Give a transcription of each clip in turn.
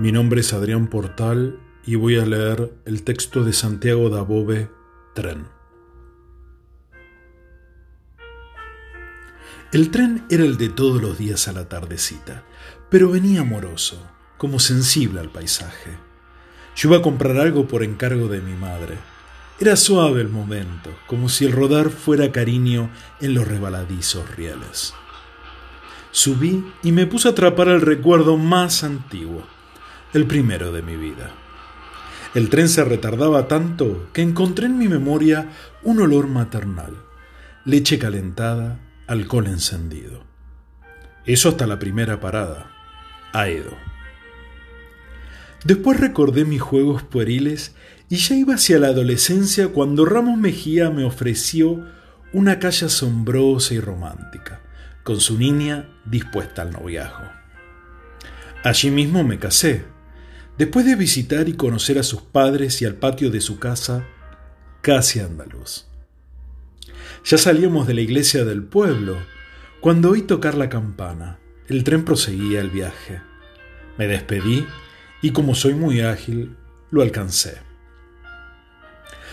Mi nombre es Adrián Portal y voy a leer el texto de Santiago Dabove, Tren. El tren era el de todos los días a la tardecita, pero venía amoroso, como sensible al paisaje. Yo iba a comprar algo por encargo de mi madre. Era suave el momento, como si el rodar fuera cariño en los rebaladizos rieles. Subí y me puse a atrapar el recuerdo más antiguo el primero de mi vida. El tren se retardaba tanto que encontré en mi memoria un olor maternal, leche calentada, alcohol encendido. Eso hasta la primera parada, Aedo. Después recordé mis juegos pueriles y ya iba hacia la adolescencia cuando Ramos Mejía me ofreció una calle asombrosa y romántica, con su niña dispuesta al noviazgo. Allí mismo me casé, Después de visitar y conocer a sus padres y al patio de su casa, casi andaluz. Ya salíamos de la iglesia del pueblo cuando oí tocar la campana. El tren proseguía el viaje. Me despedí y como soy muy ágil, lo alcancé.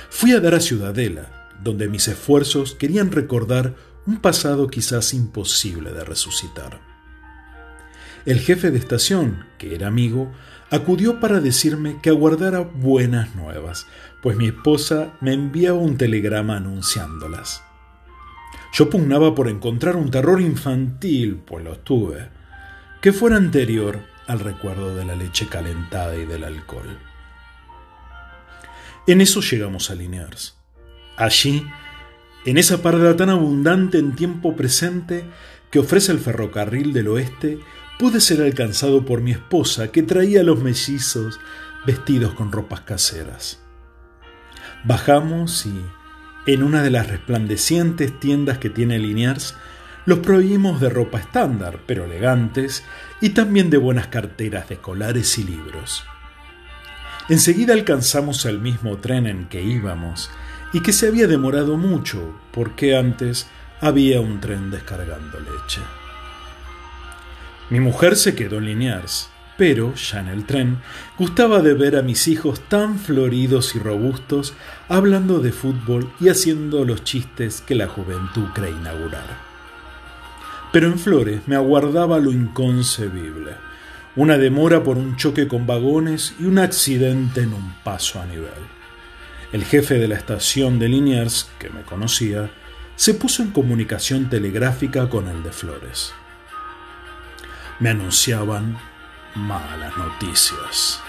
Fui a dar a Ciudadela, donde mis esfuerzos querían recordar un pasado quizás imposible de resucitar. El jefe de estación, que era amigo, acudió para decirme que aguardara buenas nuevas, pues mi esposa me enviaba un telegrama anunciándolas. Yo pugnaba por encontrar un terror infantil, pues lo tuve, que fuera anterior al recuerdo de la leche calentada y del alcohol. En eso llegamos a Liniers. Allí, en esa parda tan abundante en tiempo presente que ofrece el ferrocarril del oeste, pude ser alcanzado por mi esposa que traía a los mellizos vestidos con ropas caseras. Bajamos y, en una de las resplandecientes tiendas que tiene Liniers, los prohibimos de ropa estándar, pero elegantes, y también de buenas carteras de escolares y libros. Enseguida alcanzamos el mismo tren en que íbamos, y que se había demorado mucho, porque antes había un tren descargando leche. Mi mujer se quedó en Liniers, pero, ya en el tren, gustaba de ver a mis hijos tan floridos y robustos hablando de fútbol y haciendo los chistes que la juventud cree inaugurar. Pero en Flores me aguardaba lo inconcebible, una demora por un choque con vagones y un accidente en un paso a nivel. El jefe de la estación de Liniers, que me conocía, se puso en comunicación telegráfica con el de Flores me anunciaban malas noticias.